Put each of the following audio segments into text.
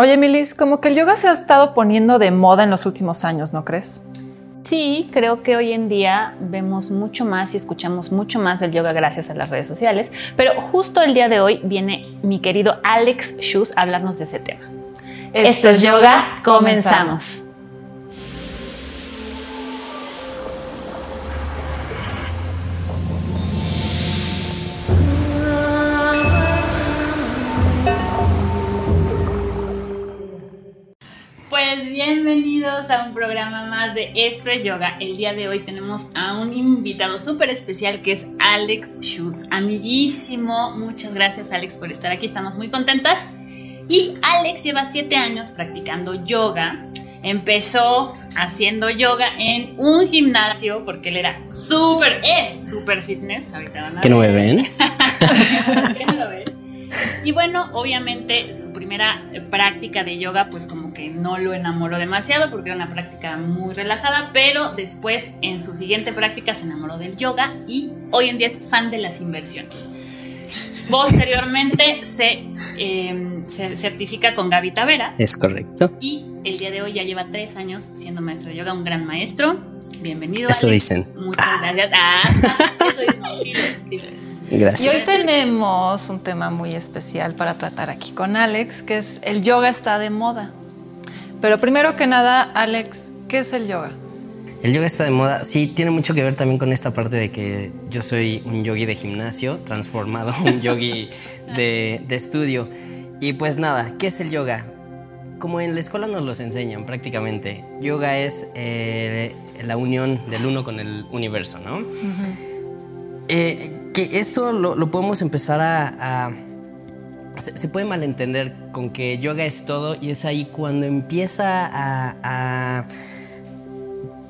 Oye, Milis, como que el yoga se ha estado poniendo de moda en los últimos años, ¿no crees? Sí, creo que hoy en día vemos mucho más y escuchamos mucho más del yoga gracias a las redes sociales, pero justo el día de hoy viene mi querido Alex Schus a hablarnos de ese tema. Esto es yoga, comenzamos. Bienvenidos a un programa más de Esto es Yoga. El día de hoy tenemos a un invitado súper especial que es Alex Schultz, amiguísimo. Muchas gracias Alex por estar aquí, estamos muy contentas. Y Alex lleva siete años practicando yoga. Empezó haciendo yoga en un gimnasio porque él era súper, es súper fitness. Ahorita van a ¿Que no me ven? ¿Qué no lo ven? Y bueno, obviamente su primera práctica de yoga pues como que no lo enamoró demasiado porque era una práctica muy relajada, pero después en su siguiente práctica se enamoró del yoga y hoy en día es fan de las inversiones. Posteriormente se, em, se certifica con Gaby Tavera. Es correcto. Y el día de hoy ya lleva tres años siendo maestro de yoga, un gran maestro. Bienvenido. Eso dicen. Muchas gracias. Ah, eso es, no, sí, sí, Gracias. Y hoy tenemos un tema muy especial para tratar aquí con Alex, que es el yoga está de moda. Pero primero que nada, Alex, ¿qué es el yoga? El yoga está de moda, sí, tiene mucho que ver también con esta parte de que yo soy un yogi de gimnasio, transformado un yogi de, estudio. Y pues nada, ¿qué es el yoga? Como en la escuela nos los enseñan prácticamente, yoga es eh, la unión del uno con el universo, ¿no? Que esto lo, podemos empezar a... se, puede malentender con que yoga es todo y es ahí cuando empieza a,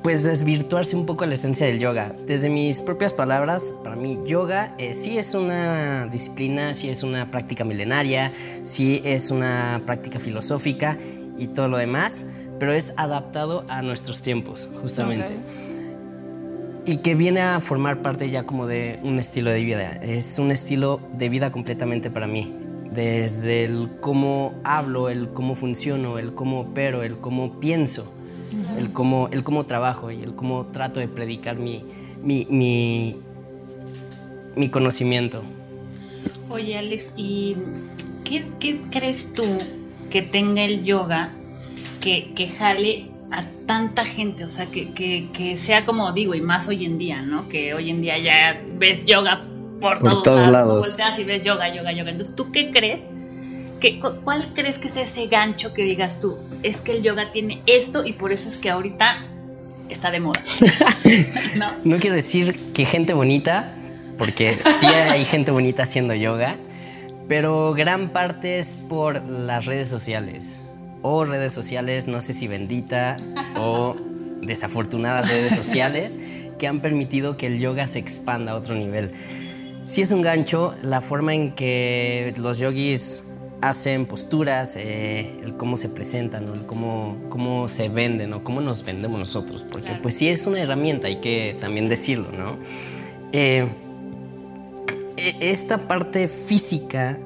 pues desvirtuarse un poco la esencia del yoga. Desde mis propias palabras, para mí yoga eh, sí es una disciplina, sí es una práctica milenaria, sí es una práctica filosófica y todo lo demás, pero es adaptado a nuestros tiempos, justamente y que viene a formar parte ya como de un estilo de vida. Es un estilo de vida completamente para mí. Desde el cómo hablo, el cómo funciono, el cómo opero, el cómo pienso, el, cómo, el cómo trabajo y el cómo trato de predicar mi, mi, mi, mi conocimiento. Oye, Alex, ¿y qué, qué, crees tú que tenga el yoga que, que jale tanta gente, o sea, que, sea como digo, y más hoy en día, ¿no? Que hoy en día ya ves yoga por, todos, lados. Y ves yoga, yoga, yoga. Entonces, ¿tú qué crees? Que, ¿Cuál crees que es ese gancho que digas tú? Es que el yoga tiene esto y por eso es que ahorita está de moda. ¿No? no quiero decir que gente bonita, porque sí hay gente bonita haciendo yoga, pero gran parte es por las redes sociales o redes sociales, no sé si bendita o desafortunadas redes sociales, que han permitido que el yoga se expanda a otro nivel. Si es un gancho, la forma en que los yogis hacen posturas, eh, el cómo se presentan, el cómo, cómo se venden o cómo nos vendemos nosotros, porque pues sí es una herramienta, hay que también decirlo, ¿no? Eh, e, esta parte física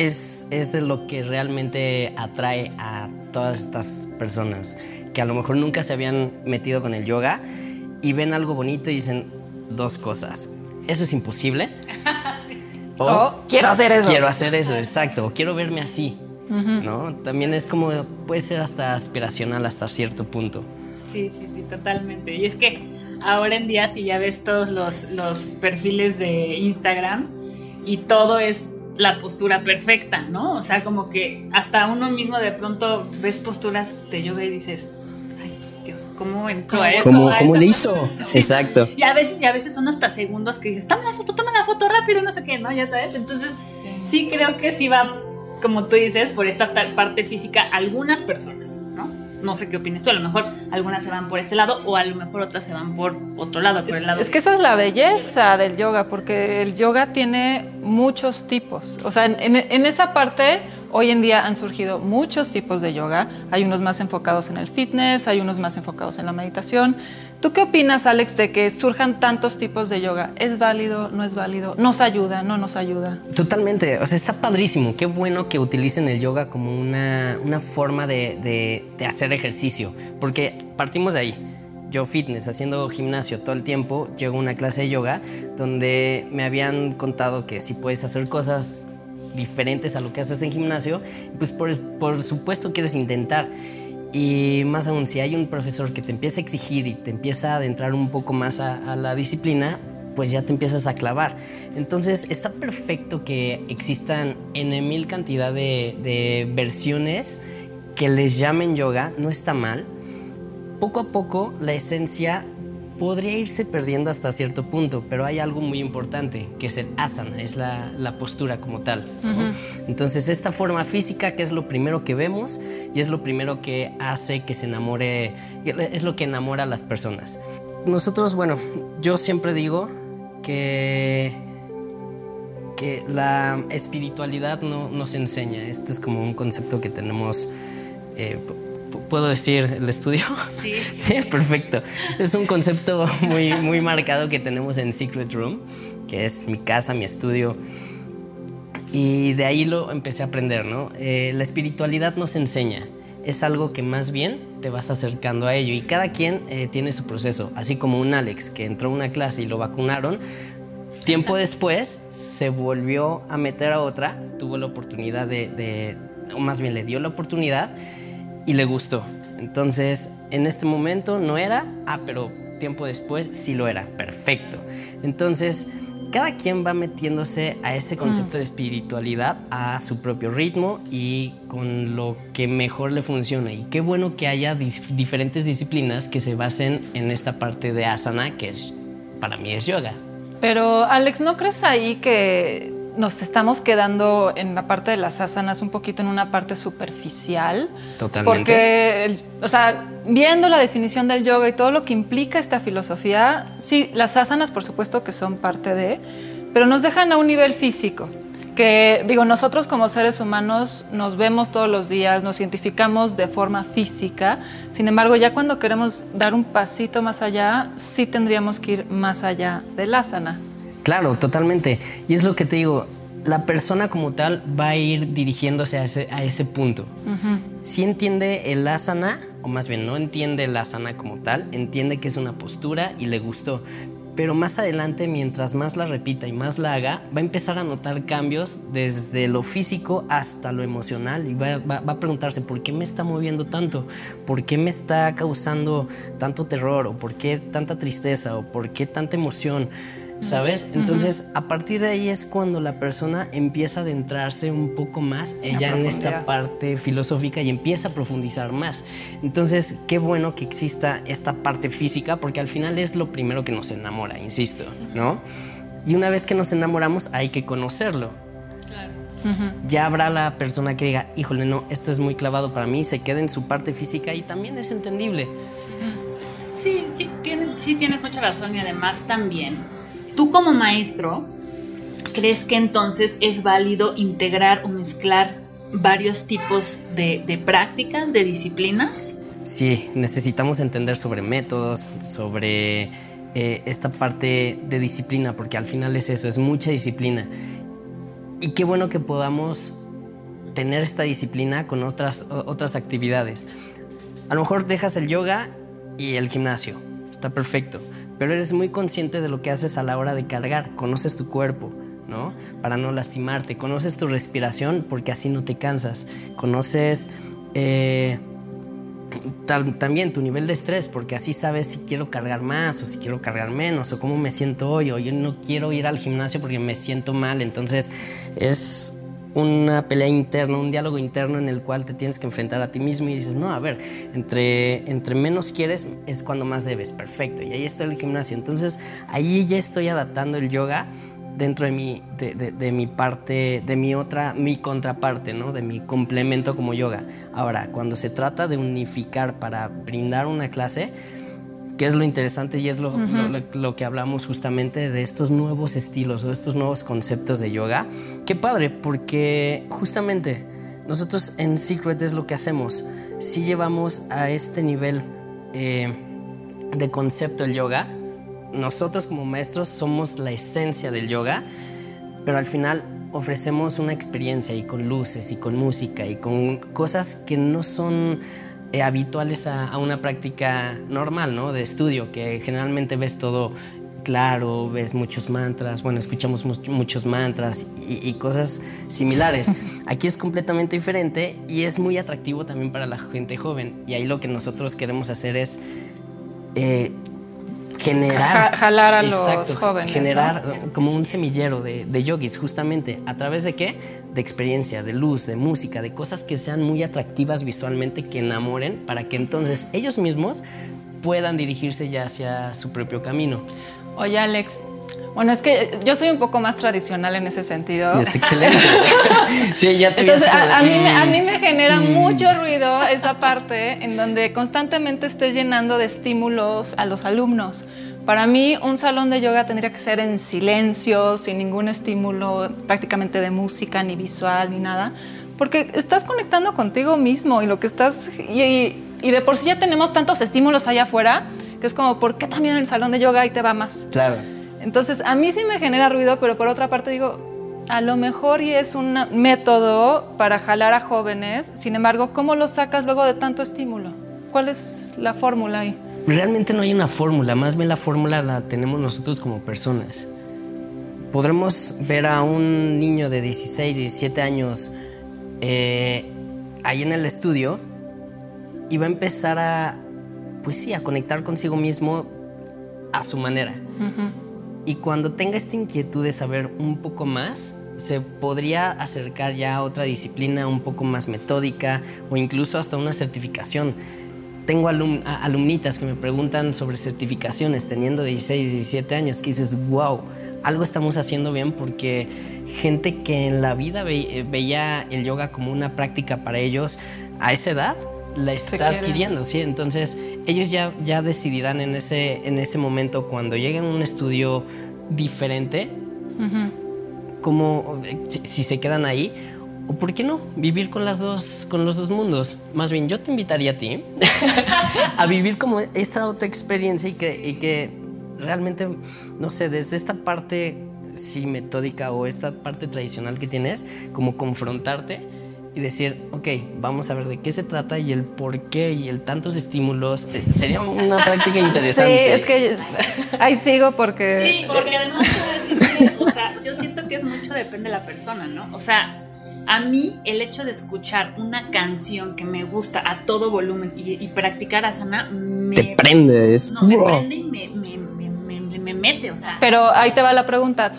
es, es lo que realmente atrae a todas estas personas que a lo mejor nunca se habían metido con el yoga y ven algo bonito y dicen dos cosas. Eso es imposible. O, quiero hacer eso. Quiero hacer eso, exacto. O quiero verme así. ¿no? También es como, puede ser hasta aspiracional hasta cierto punto. Sí, sí, sí, totalmente. Y es que ahora en día si ya ves todos los, los perfiles de Instagram y todo es la postura perfecta, ¿no? O sea, como que hasta uno mismo de pronto ves posturas de yoga y dices, ay, Dios, ¿cómo entró a eso? ¿Cómo, le hizo? Exacto. Y a, veces, y a veces son hasta segundos que dices, toma la foto, toma la foto rápido, no sé qué, ¿no? Ya sabes. Entonces, sí creo que sí va, como tú dices, por esta parte física algunas personas no sé qué opinas tú, a lo mejor algunas se van por este lado o a lo mejor otras se van por otro lado, por el lado. Es que esa es la belleza del yoga, porque el yoga tiene muchos tipos. O sea, en, esa parte hoy en día han surgido muchos tipos de yoga. Hay unos más enfocados en el fitness, hay unos más enfocados en la meditación. ¿Tú qué opinas, Alex, de que surjan tantos tipos de yoga? ¿Es válido? ¿No es válido? ¿Nos ayuda? ¿No nos ayuda? Totalmente. O sea, está padrísimo. Qué bueno que utilicen el yoga como una, forma de, de hacer ejercicio. Porque partimos de ahí yo fitness, haciendo gimnasio todo el tiempo, llego a una clase de yoga donde me habían contado que si puedes hacer cosas diferentes a lo que haces en gimnasio, pues por, por supuesto quieres intentar. Y más aún, si hay un profesor que te empieza a exigir y te empieza a adentrar un poco más a, la disciplina, pues ya te empiezas a clavar. Entonces está perfecto que existan en mil cantidad de, de versiones que les llamen yoga, no está mal. Poco a poco la esencia podría irse perdiendo hasta cierto punto, pero hay algo muy importante, que es el asana, es la, postura como tal. Entonces, esta forma física, que es lo primero que vemos y es lo primero que hace que se enamore, es lo que enamora a las personas. Nosotros, bueno, yo siempre digo que, que la espiritualidad no nos enseña. Este es como un concepto que tenemos... Eh, ¿Puedo decir el estudio? Sí. sí, perfecto. Es un concepto muy, muy marcado que tenemos en Secret Room, que es mi casa, mi estudio. Y de ahí lo empecé a aprender, ¿no? Eh, la espiritualidad nos enseña. Es algo que más bien te vas acercando a ello. Y cada quien eh, tiene su proceso. Así como un Alex que entró a una clase y lo vacunaron, tiempo después se volvió a meter a otra, tuvo la oportunidad de, de o más bien le dio la oportunidad y le gustó. Entonces, en este momento no era, ah, pero tiempo después sí lo era. Perfecto. Entonces, cada quien va metiéndose a ese concepto de espiritualidad a su propio ritmo y con lo que mejor le funciona. Y qué bueno que haya diferentes disciplinas que se basen en esta parte de asana, que es, para mí es yoga. Pero Alex, ¿no crees ahí que nos estamos quedando en la parte de las asanas un poquito en una parte superficial. Totalmente. Porque, o sea, viendo la definición del yoga y todo lo que implica esta filosofía, sí, las asanas por supuesto que son parte de, pero nos dejan a un nivel físico. Que digo, nosotros como seres humanos nos vemos todos los días, nos identificamos de forma física, sin embargo ya cuando queremos dar un pasito más allá, sí tendríamos que ir más allá del asana. Claro, totalmente. Y es lo que te digo, la persona como tal va a ir dirigiéndose a ese, punto. Si entiende el asana, o más bien no entiende el asana como tal, entiende que es una postura y le gustó. Pero más adelante, mientras más la repita y más la haga, va a empezar a notar cambios desde lo físico hasta lo emocional y va, va a preguntarse por qué me está moviendo tanto, por qué me está causando tanto terror, o por qué tanta tristeza, o por qué tanta emoción. ¿Sabes? Entonces, a partir de ahí es cuando la persona empieza a adentrarse un poco más ella en esta parte filosófica y empieza a profundizar más. Entonces, qué bueno que exista esta parte física porque al final es lo primero que nos enamora, insisto, ¿no? Y una vez que nos enamoramos hay que conocerlo. Claro. Ya habrá la persona que diga, híjole, no, esto es muy clavado para mí, se queda en su parte física y también es entendible. Sí, sí, sí tienes mucha razón y además también Tú como maestro, ¿crees que entonces es válido integrar o mezclar varios tipos de, prácticas, de disciplinas? Sí, necesitamos entender sobre métodos, sobre eh, esta parte de disciplina, porque al final es eso, es mucha disciplina. Y qué bueno que podamos tener esta disciplina con otras, otras actividades. A lo mejor dejas el yoga y el gimnasio, está perfecto pero eres muy consciente de lo que haces a la hora de cargar, conoces tu cuerpo, ¿no? Para no lastimarte, conoces tu respiración porque así no te cansas, conoces eh, también tu nivel de estrés porque así sabes si quiero cargar más o si quiero cargar menos o cómo me siento hoy o yo no quiero ir al gimnasio porque me siento mal, entonces es una pelea interna, un diálogo interno en el cual te tienes que enfrentar a ti mismo y dices, no, a ver, entre, entre menos quieres es cuando más debes, perfecto, y ahí está el gimnasio. Entonces ahí ya estoy adaptando el yoga dentro de mi, de, mi parte, de mi otra, mi contraparte, ¿no? De mi complemento como yoga. Ahora, cuando se trata de unificar para brindar una clase, que es lo interesante y es lo, lo, que hablamos justamente de estos nuevos estilos o estos nuevos conceptos de yoga. Qué padre, porque justamente nosotros en Secret es lo que hacemos. Si llevamos a este nivel eh, de concepto del yoga. Nosotros como maestros somos la esencia del yoga, pero al final ofrecemos una experiencia y con luces y con música y con cosas que no son eh, habituales a, una práctica normal, ¿no? De estudio, que generalmente ves todo claro, ves muchos mantras, bueno, escuchamos muchos mantras y, cosas similares. Aquí es completamente diferente y es muy atractivo también para la gente joven. Y ahí lo que nosotros queremos hacer es eh, generar... jalar a los jóvenes. Generar como un semillero de, de yogis, justamente. ¿A través de qué? De experiencia, de luz, de música, de cosas que sean muy atractivas visualmente, que enamoren, para que entonces ellos mismos puedan dirigirse ya hacia su propio camino. Oye, Alex, bueno, es que yo soy un poco más tradicional en ese sentido. Es excelente. sí, ya te Entonces, a, mí, a, mí, me genera mm. mucho ruido esa parte en donde constantemente estés llenando de estímulos a los alumnos. Para mí, un salón de yoga tendría que ser en silencio, sin ningún estímulo prácticamente de música, ni visual, ni nada, porque estás conectando contigo mismo y lo que estás. Y, y de por sí ya tenemos tantos estímulos allá afuera que es como, ¿por qué también en el salón de yoga ahí te va más? Claro. Entonces, a mí sí me genera ruido, pero por otra parte digo, a lo mejor y es un método para jalar a jóvenes, sin embargo, ¿cómo lo sacas luego de tanto estímulo? ¿Cuál es la fórmula ahí? Realmente no hay una fórmula, más bien la fórmula la tenemos nosotros como personas. Podremos ver a un niño de 16, 17 años eh, ahí en el estudio y va a empezar a, pues sí, a conectar consigo mismo a su manera. Y cuando tenga esta inquietud de saber un poco más, se podría acercar ya a otra disciplina un poco más metódica o incluso hasta una certificación. Tengo alumnitas que me preguntan sobre certificaciones teniendo 16, 17 años, que dices, wow, algo estamos haciendo bien porque gente que en la vida veía el yoga como una práctica para ellos a esa edad, la está adquiriendo, ¿sí? Entonces, ellos ya, ya decidirán en ese, en ese momento, cuando lleguen a un estudio diferente, como si se quedan ahí, o por qué no, vivir con, las dos, con los dos mundos. Más bien, yo te invitaría a ti a vivir como esta otra experiencia y que, y que realmente, no sé, desde esta parte sí metódica o esta parte tradicional que tienes, como confrontarte y decir, ok, vamos a ver de qué se trata y el por qué y el tantos estímulos. Eh, sería una práctica interesante. Sí, es que ahí sigo porque... Sí, porque además, o sea, yo siento que es mucho depende de la persona, ¿no? O sea, a mí el hecho de escuchar una canción que me gusta a todo volumen y, practicar asana me... Te prende, es... me prende y me, me, me mete, o sea... Pero ahí te va la pregunta,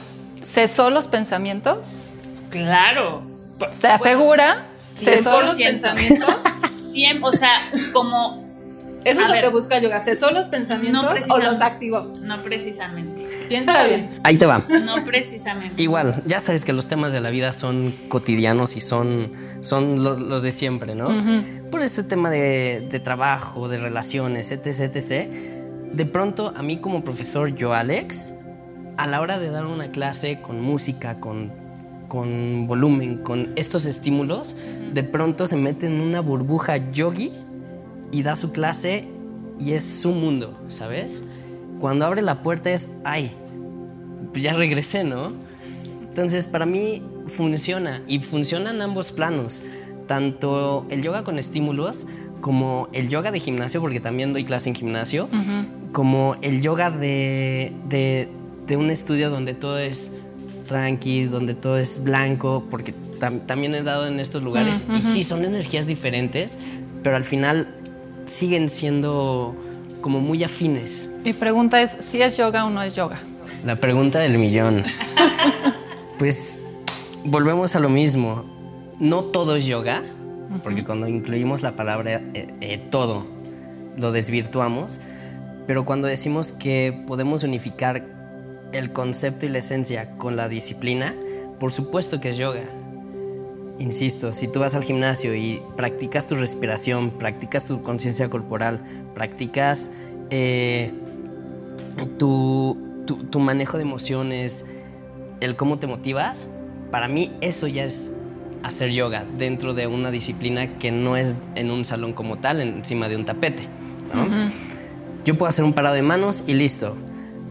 ¿cesó los pensamientos? Claro se asegura, cesó los pensamientos, o sea, como... Eso es lo que busca yoga, cesó los pensamientos o los activó. No precisamente. Piensa bien. Ahí te va. No precisamente. Igual, ya sabes que los temas de la vida son cotidianos y son, son los, de siempre, ¿no? Por este tema de, de, trabajo, de relaciones, etc, etc. De pronto, a mí como profesor, yo, Alex, a la hora de dar una clase con música, con con volumen, con estos estímulos, de pronto se mete en una burbuja yogi y da su clase y es su mundo, ¿sabes? Cuando abre la puerta es, ay, pues ya regresé, ¿no? Entonces, para mí funciona y funciona en ambos planos, tanto el yoga con estímulos como el yoga de gimnasio, porque también doy clase en gimnasio, como el yoga de, de un estudio donde todo es tranqui, donde todo es blanco, porque también he dado en estos lugares y sí son energías diferentes, pero al final siguen siendo como muy afines. Mi pregunta es si es yoga o no es yoga. La pregunta del millón. pues volvemos a lo mismo. No todo es yoga, porque cuando incluimos la palabra eh, eh, todo, lo desvirtuamos, pero cuando decimos que podemos unificar el concepto y la esencia con la disciplina, por supuesto que es yoga. Insisto, si tú vas al gimnasio y practicas tu respiración, practicas tu conciencia corporal, practicas eh, tu, tu, manejo de emociones, el cómo te motivas, para mí eso ya es hacer yoga dentro de una disciplina que no es en un salón como tal, encima de un tapete. Yo puedo hacer un parado de manos y listo.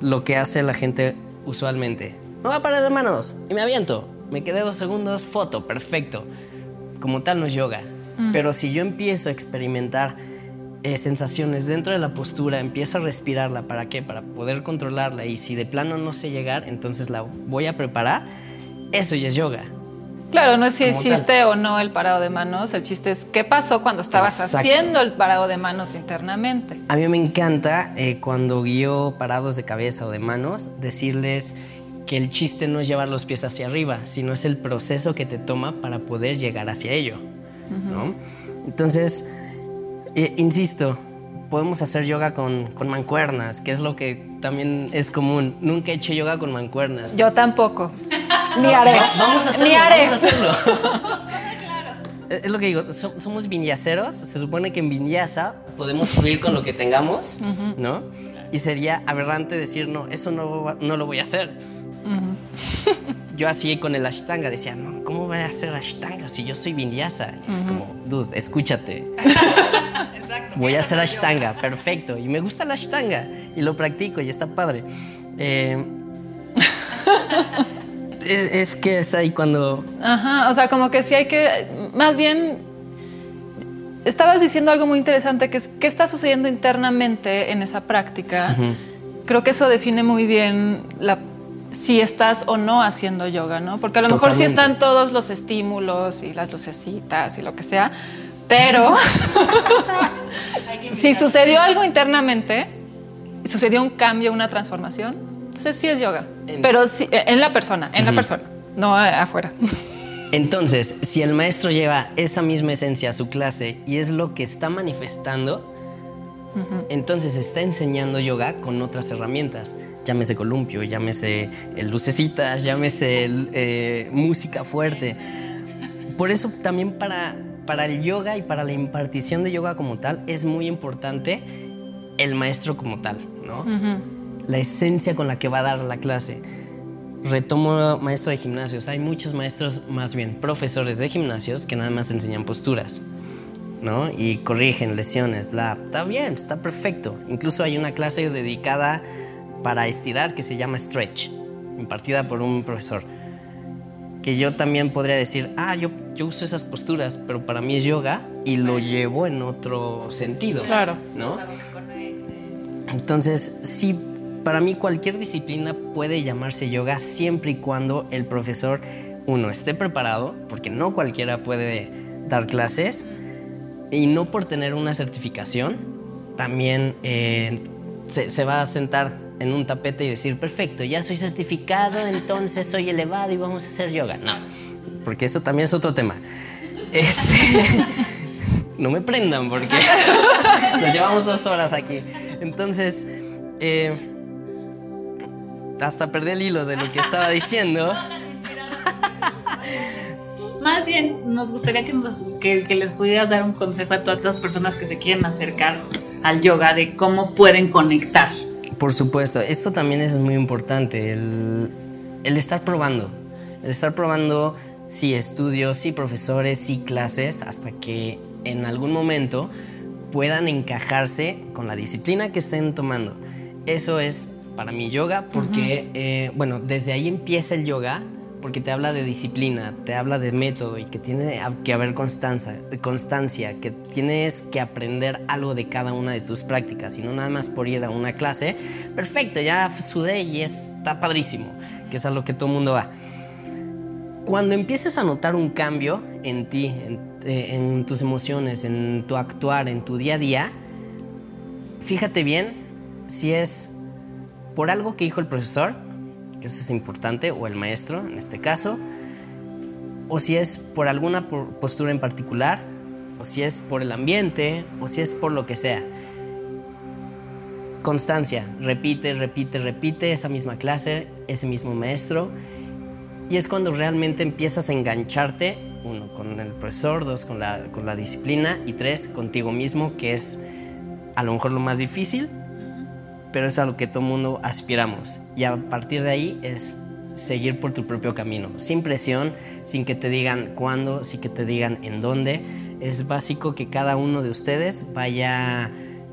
Lo que hace la gente usualmente. No va a parar de manos y me aviento. Me quedé dos segundos, foto, perfecto. Como tal no es yoga. Pero si yo empiezo a experimentar eh, sensaciones dentro de la postura, empiezo a respirarla, ¿para qué? Para poder controlarla y si de plano no sé llegar, entonces la voy a preparar, eso ya es yoga. Claro, no es si hiciste o no el parado de manos, el chiste es qué pasó cuando estabas haciendo el parado de manos internamente. A mí me encanta eh, cuando guío parados de cabeza o de manos, decirles que el chiste no es llevar los pies hacia arriba, sino es el proceso que te toma para poder llegar hacia ello. Entonces, eh, insisto, podemos hacer yoga con, con, mancuernas, que es lo que también es común. Nunca he hecho yoga con mancuernas. Yo tampoco. Ni haré. vamos a hacerlo. Ni haré. Vamos a hacerlo. es lo que digo, somos viñaceros. Se supone que en viñasa podemos fluir con lo que tengamos, ¿no? Y sería aberrante decir, no, eso no, no lo voy a hacer. Yo así con el ashtanga decía, no, ¿cómo voy a hacer ashtanga si yo soy vinyasa? Es como, dude, escúchate. Voy a hacer ashtanga, perfecto. Y me gusta la ashtanga y lo practico y está padre. Eh, es, que es ahí cuando... Ajá, o sea, como que sí hay que, más bien, estabas diciendo algo muy interesante, que es qué está sucediendo internamente en esa práctica. Creo que eso define muy bien la, si estás o no haciendo yoga, ¿no? Porque a lo mejor sí están todos los estímulos y las lucecitas y lo que sea, pero si sucedió algo internamente, sucedió un cambio, una transformación, entonces sí es yoga. pero sí, en la persona, en la persona, no afuera. Entonces, si el maestro lleva esa misma esencia a su clase y es lo que está manifestando, entonces está enseñando yoga con otras herramientas. Llámese columpio, llámese lucecitas, llámese eh, música fuerte. Por eso también para para el yoga y para la impartición de yoga como tal es muy importante el maestro como tal, ¿no? La esencia con la que va a dar la clase. Retomo maestro de gimnasios. Hay muchos maestros, más bien profesores de gimnasios, que nada más enseñan posturas, ¿no? Y corrigen lesiones, bla. Está bien, está perfecto. Incluso hay una clase dedicada para estirar que se llama Stretch, impartida por un profesor que yo también podría decir, ah, yo, yo uso esas posturas, pero para mí es yoga y lo llevo en otro sentido. Claro. ¿No? Entonces, sí, para mí cualquier disciplina puede llamarse yoga siempre y cuando el profesor, uno, esté preparado, porque no cualquiera puede dar clases, y no por tener una certificación, también eh, se, se va a sentar en un tapete y decir, perfecto, ya soy certificado, entonces soy elevado y vamos a hacer yoga. No, porque eso también es otro tema. Este, no me prendan porque nos llevamos dos horas aquí. Entonces, eh, hasta perdí el hilo de lo que estaba diciendo. Más bien, nos gustaría que, que, que, les pudieras dar un consejo a todas esas personas que se quieren acercar al yoga de cómo pueden conectar. Por supuesto, esto también es muy importante, el, estar probando, el estar probando sí estudios, sí profesores, sí clases, hasta que en algún momento puedan encajarse con la disciplina que estén tomando. Eso es para mí yoga, porque, eh, bueno, desde ahí empieza el yoga, porque te habla de disciplina, te habla de método y que tiene que haber constancia, constancia, que tienes que aprender algo de cada una de tus prácticas y no nada más por ir a una clase. Perfecto, ya sudé y está padrísimo, que es a lo que todo el mundo va. Cuando empieces a notar un cambio en ti, en, eh, en tus emociones, en tu actuar, en tu día a día, fíjate bien si es por algo que dijo el profesor, que eso es importante, o el maestro en este caso, o si es por alguna postura en particular, o si es por el ambiente, o si es por lo que sea. Constancia, repite, repite, repite esa misma clase, ese mismo maestro, y es cuando realmente empiezas a engancharte, uno, con el profesor, dos, con la, con la disciplina, y tres, contigo mismo, que es a lo mejor lo más difícil, pero es a lo que todo mundo aspiramos. Y a partir de ahí es seguir por tu propio camino, sin presión, sin que te digan cuándo, sin que te digan en dónde. Es básico que cada uno de ustedes vaya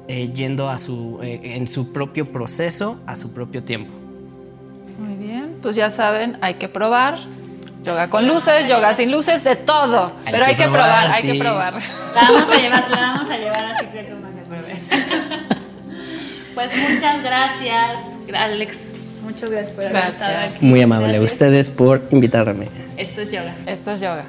eh, yendo a su, eh, en su propio proceso, a su propio tiempo. Muy bien, pues ya saben, hay que probar. Yoga con luces, yoga sin luces, de todo. Hay Pero que hay que probar, probar, hay que probar. La vamos a llevar, la vamos a llevar a Secret Room a que pruebe. Pues muchas gracias, Alex. Muchas gracias por haber Gracias. estado aquí. Muy amable a Gracias. ustedes por invitarme. Esto es yoga. Esto es yoga.